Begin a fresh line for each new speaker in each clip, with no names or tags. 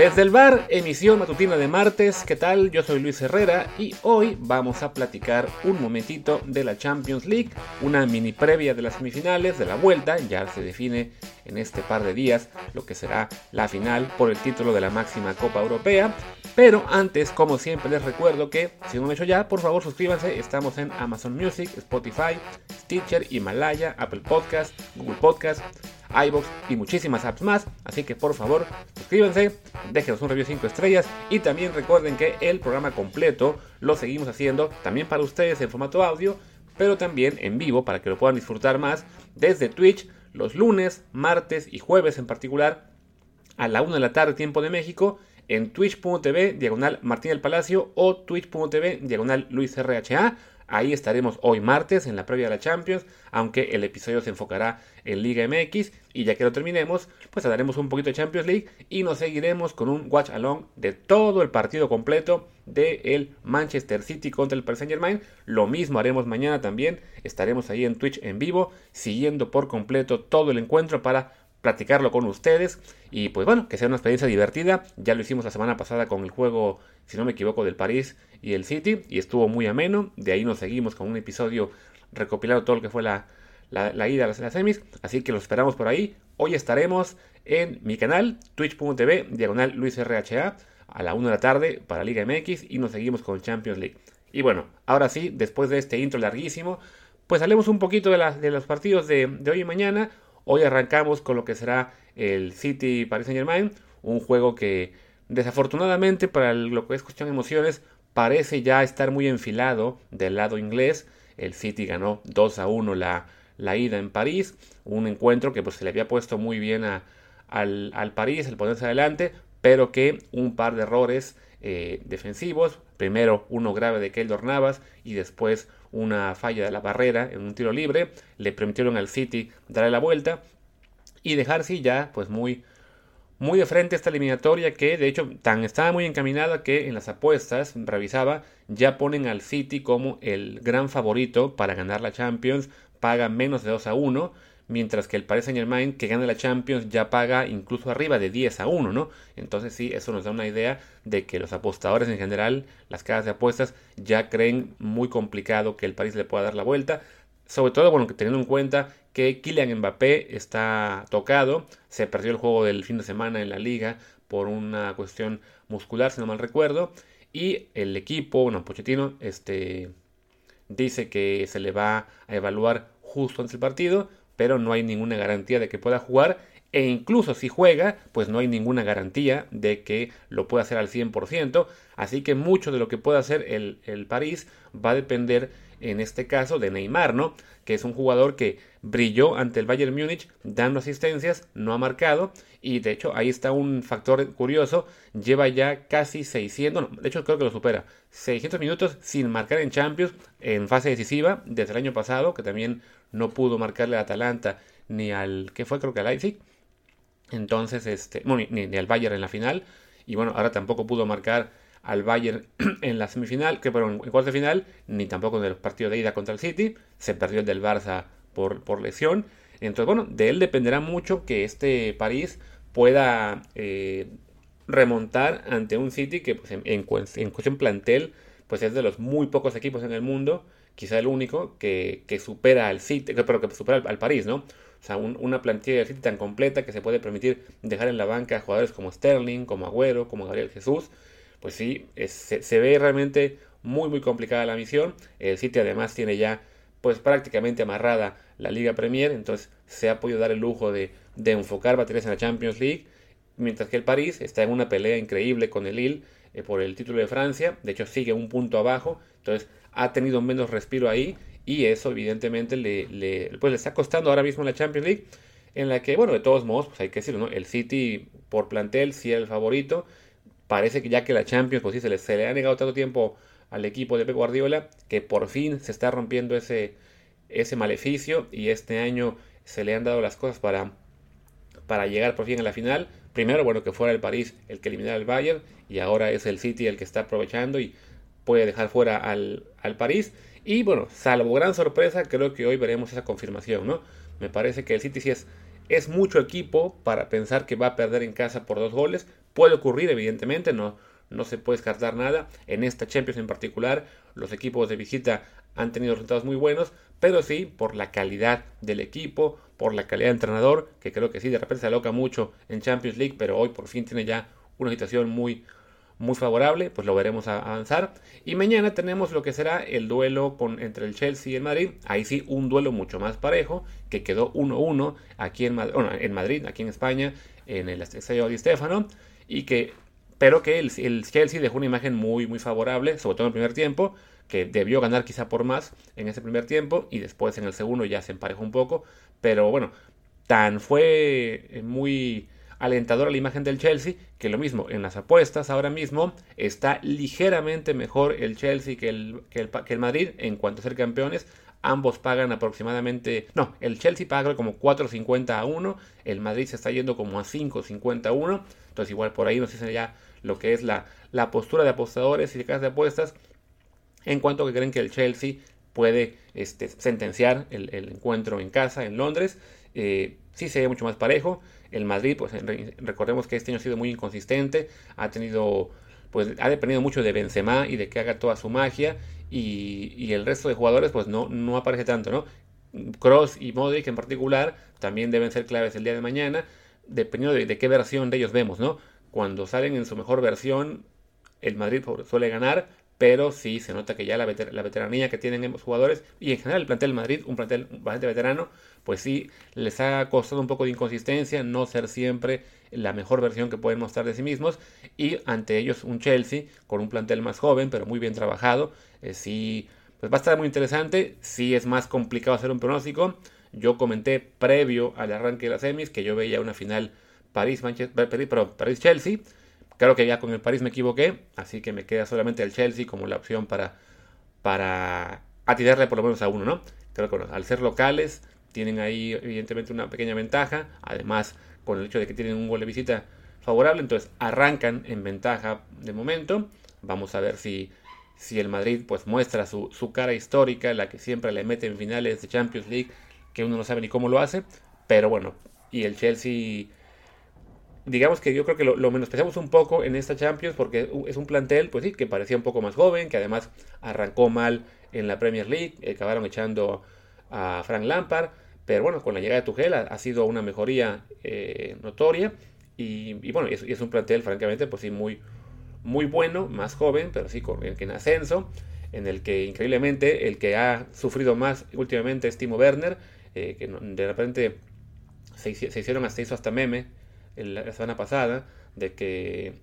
Desde el bar, emisión matutina de martes, ¿qué tal? Yo soy Luis Herrera y hoy vamos a platicar un momentito de la Champions League, una mini previa de las semifinales de la vuelta, ya se define en este par de días lo que será la final por el título de la máxima Copa Europea. Pero antes, como siempre, les recuerdo que, si no lo han hecho ya, por favor suscríbanse, estamos en Amazon Music, Spotify, Stitcher, Himalaya, Apple Podcast, Google Podcast iBox y muchísimas apps más. Así que por favor, suscríbanse, déjenos un review 5 estrellas y también recuerden que el programa completo lo seguimos haciendo también para ustedes en formato audio, pero también en vivo para que lo puedan disfrutar más desde Twitch los lunes, martes y jueves en particular a la 1 de la tarde tiempo de México en twitch.tv diagonal Martín del Palacio o twitch.tv diagonal Luis RHA. Ahí estaremos hoy martes en la previa de la Champions, aunque el episodio se enfocará en Liga MX y ya que lo terminemos, pues haremos un poquito de Champions League y nos seguiremos con un watch along de todo el partido completo de el Manchester City contra el Paris Saint Germain. Lo mismo haremos mañana también, estaremos ahí en Twitch en vivo, siguiendo por completo todo el encuentro para platicarlo con ustedes y pues bueno, que sea una experiencia divertida. Ya lo hicimos la semana pasada con el juego, si no me equivoco, del París y el City y estuvo muy ameno. De ahí nos seguimos con un episodio recopilando todo lo que fue la, la, ida a las, semis. Así que los esperamos por ahí. Hoy estaremos en mi canal, twitch.tv, diagonal Luis RHA, a la 1 de la tarde para Liga MX y nos seguimos con Champions League. Y bueno, ahora sí, después de este intro larguísimo, pues hablemos un poquito de, de los partidos de, de hoy y mañana. Hoy arrancamos con lo que será el City Paris Saint Germain, un juego que desafortunadamente para lo que es cuestión de emociones parece ya estar muy enfilado del lado inglés. El City ganó 2 a 1 la, la ida en París, un encuentro que pues se le había puesto muy bien a, al, al, París el ponerse adelante, pero que un par de errores eh, defensivos, primero uno grave de Keylor Navas y después una falla de la barrera en un tiro libre, le permitieron al City darle la vuelta y dejarse ya pues muy muy de frente esta eliminatoria que de hecho tan estaba muy encaminada que en las apuestas revisaba ya ponen al City como el gran favorito para ganar la Champions, paga menos de 2 a 1 mientras que el Paris Saint Germain que gana la Champions ya paga incluso arriba de 10 a 1, ¿no? Entonces sí, eso nos da una idea de que los apostadores en general, las casas de apuestas, ya creen muy complicado que el París le pueda dar la vuelta. Sobre todo, bueno, teniendo en cuenta que Kylian Mbappé está tocado, se perdió el juego del fin de semana en la liga por una cuestión muscular, si no mal recuerdo, y el equipo, bueno, Pochettino, este, dice que se le va a evaluar justo antes del partido, pero no hay ninguna garantía de que pueda jugar e incluso si juega, pues no hay ninguna garantía de que lo pueda hacer al 100%, así que mucho de lo que pueda hacer el, el París va a depender en este caso de Neymar, ¿no? Que es un jugador que brilló ante el Bayern Múnich dando asistencias, no ha marcado y de hecho ahí está un factor curioso, lleva ya casi 600, no, de hecho creo que lo supera, 600 minutos sin marcar en Champions en fase decisiva desde el año pasado, que también no pudo marcarle a Atalanta ni al, ¿qué fue? Creo que al Leipzig. Entonces, este, bueno, ni, ni, al Bayern en la final. Y bueno, ahora tampoco pudo marcar al Bayern en la semifinal, que fueron en cuarto de final, ni tampoco en el partido de ida contra el City. Se perdió el del Barça por, por lesión. Entonces, bueno, de él dependerá mucho que este París pueda eh, remontar ante un City que pues, en, en, en, cuestión plantel pues es de los muy pocos equipos en el mundo quizá el único que, que supera al City, pero que supera al, París, ¿no? O sea, un, una plantilla del City tan completa que se puede permitir dejar en la banca a jugadores como Sterling, como Agüero, como Gabriel Jesús. Pues sí, se, ve realmente muy, muy complicada la misión. El City además tiene ya, pues prácticamente amarrada la Liga Premier, entonces se ha podido dar el lujo de, de enfocar baterías en la Champions League, mientras que el París está en una pelea increíble con el Lille eh, por el título de Francia. De hecho, sigue un punto abajo. Entonces, ha tenido menos respiro ahí y eso evidentemente le, le, pues le está costando ahora mismo la Champions League en la que, bueno, de todos modos, pues hay que decirlo, ¿no? El City por plantel sí era el favorito. Parece que ya que la Champions, pues sí, se le, ha negado tanto tiempo al equipo de Pep Guardiola que por fin se está rompiendo ese, ese maleficio y este año se le han dado las cosas para, para llegar por fin a la final. Primero, bueno, que fuera el París el que eliminara al Bayern y ahora es el City el que está aprovechando y puede dejar fuera al, al París. Y bueno, salvo gran sorpresa, creo que hoy veremos esa confirmación, ¿no? Me parece que el City sí es, es mucho equipo para pensar que va a perder en casa por dos goles, Puede ocurrir, evidentemente, no, no se puede descartar nada. En esta Champions en particular, los equipos de visita han tenido resultados muy buenos, pero sí por la calidad del equipo, por la calidad de entrenador, que creo que sí, de repente se aloca mucho en Champions League, pero hoy por fin tiene ya una situación muy, muy favorable, pues lo veremos avanzar. Y mañana tenemos lo que será el duelo con, entre el Chelsea y el Madrid. Ahí sí, un duelo mucho más parejo, que quedó 1-1 aquí en, en Madrid, aquí en España, en el Estadio Di Stefano, y que, pero que el, el, Chelsea dejó una imagen muy, muy favorable, sobre todo en el primer tiempo, que debió ganar quizá por más en ese primer tiempo, y después en el segundo ya se emparejó un poco, pero bueno, tan fue muy alentadora la imagen del Chelsea, que lo mismo en las apuestas ahora mismo está ligeramente mejor el Chelsea que el, que el, Madrid en cuanto a ser campeones. Ambos pagan aproximadamente, no, el Chelsea paga como 4.50 a 1, el Madrid se está yendo como a 5.50 a 1, entonces igual por ahí nos dice ya lo que es la, la postura de apostadores y de casas de apuestas en cuanto que creen que el Chelsea puede este, sentenciar el, encuentro en casa en Londres. Eh, sí se mucho más parejo. El Madrid, pues recordemos que este año ha sido muy inconsistente, ha tenido, pues ha dependido mucho de Benzema y de que haga toda su magia y, el resto de jugadores, pues no, no aparece tanto, ¿no? Cross y Modric en particular también deben ser claves el día de mañana, dependiendo de, de qué versión de ellos vemos, ¿no? Cuando salen en su mejor versión, el Madrid suele ganar, pero sí se nota que ya la, veteranía que tienen los jugadores y en general el plantel Madrid, un plantel bastante veterano, pues sí les ha costado un poco de inconsistencia no ser siempre la mejor versión que pueden mostrar de sí mismos y ante ellos un Chelsea con un plantel más joven pero muy bien trabajado, eh, sí pues va a estar muy interesante, sí es más complicado hacer un pronóstico, yo comenté previo al arranque de las semis que yo veía una final París-Chelsea, París Claro que ya con el París me equivoqué, así que me queda solamente el Chelsea como la opción para, para atirarle por lo menos a uno, ¿no? Creo que al ser locales tienen ahí evidentemente una pequeña ventaja, además con el hecho de que tienen un gol de visita favorable, entonces arrancan en ventaja de momento. Vamos a ver si, si el Madrid pues muestra su, su cara histórica, la que siempre le mete en finales de Champions League, que uno no sabe ni cómo lo hace, pero bueno, y el Chelsea digamos que yo creo que lo, lo, menospreciamos un poco en esta Champions porque es un plantel, pues sí, que parecía un poco más joven, que además arrancó mal en la Premier League, acabaron echando a Frank Lampard, pero bueno, con la llegada de Tuchel ha, sido una mejoría eh, notoria y, bueno, y es, un plantel francamente, pues sí, muy, muy bueno, más joven, pero sí con, en ascenso, en el que increíblemente el que ha sufrido más últimamente es Timo Werner, eh, que de repente se, se hicieron hasta hizo hasta meme la semana pasada de que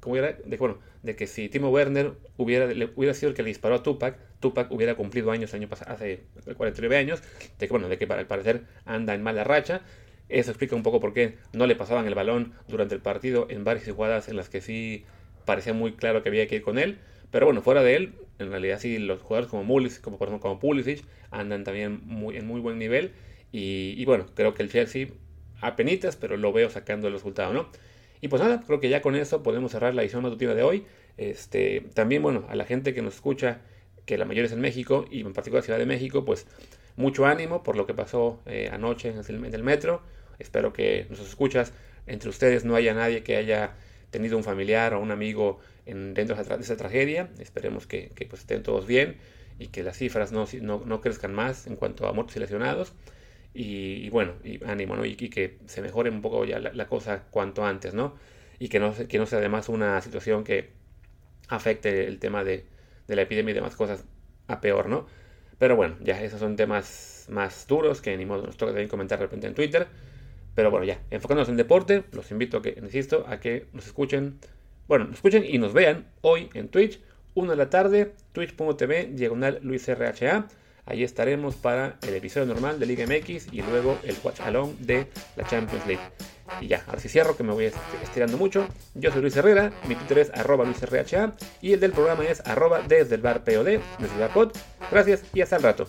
¿cómo era? De, bueno, de que si Timo Werner hubiera, hubiera sido el que le disparó a Tupac, Tupac hubiera cumplido años año hace 49 años, de que bueno, de que para el parecer anda en mala racha. Eso explica un poco por qué no le pasaban el balón durante el partido en varias jugadas en las que sí parecía muy claro que había que ir con él. Pero bueno, fuera de él, en realidad sí los jugadores como Mulis, como por ejemplo como Pulisic, andan también muy, en muy buen nivel. Y, y bueno, creo que el Chelsea a penitas, pero lo veo sacando el resultado, ¿no? Y pues nada, creo que ya con eso podemos cerrar la edición matutina de hoy. Este, también, bueno, a la gente que nos escucha, que la mayoría es en México y en particular Ciudad de México, pues mucho ánimo por lo que pasó eh, anoche en el, metro. Espero que nos escuchas, entre ustedes no haya nadie que haya tenido un familiar o un amigo en, dentro de esa, tragedia. Esperemos que, pues, estén todos bien y que las cifras no, no, no crezcan más en cuanto a muertos y lesionados. Y, bueno, y ánimo, ¿no? Y, que se mejore un poco ya la, cosa cuanto antes, ¿no? Y que no, que no sea además una situación que afecte el tema de, la epidemia y demás cosas a peor, ¿no? Pero bueno, ya esos son temas más duros que ni modo nos toca también comentar de repente en Twitter. Pero bueno, ya, enfocándonos en deporte, los invito a que, insisto, a que nos escuchen, bueno, nos escuchen y nos vean hoy en Twitch, 1 de la tarde, twitch.tv, diagonal Luis Ahí estaremos para el episodio normal de Liga MX y luego el watch along de la Champions League. Y ya, ahora sí cierro que me voy estirando mucho. Yo soy Luis Herrera, mi Twitter es arroba LuisRHA y el del programa es arroba desde el bar POD, el pod. Gracias y hasta el rato.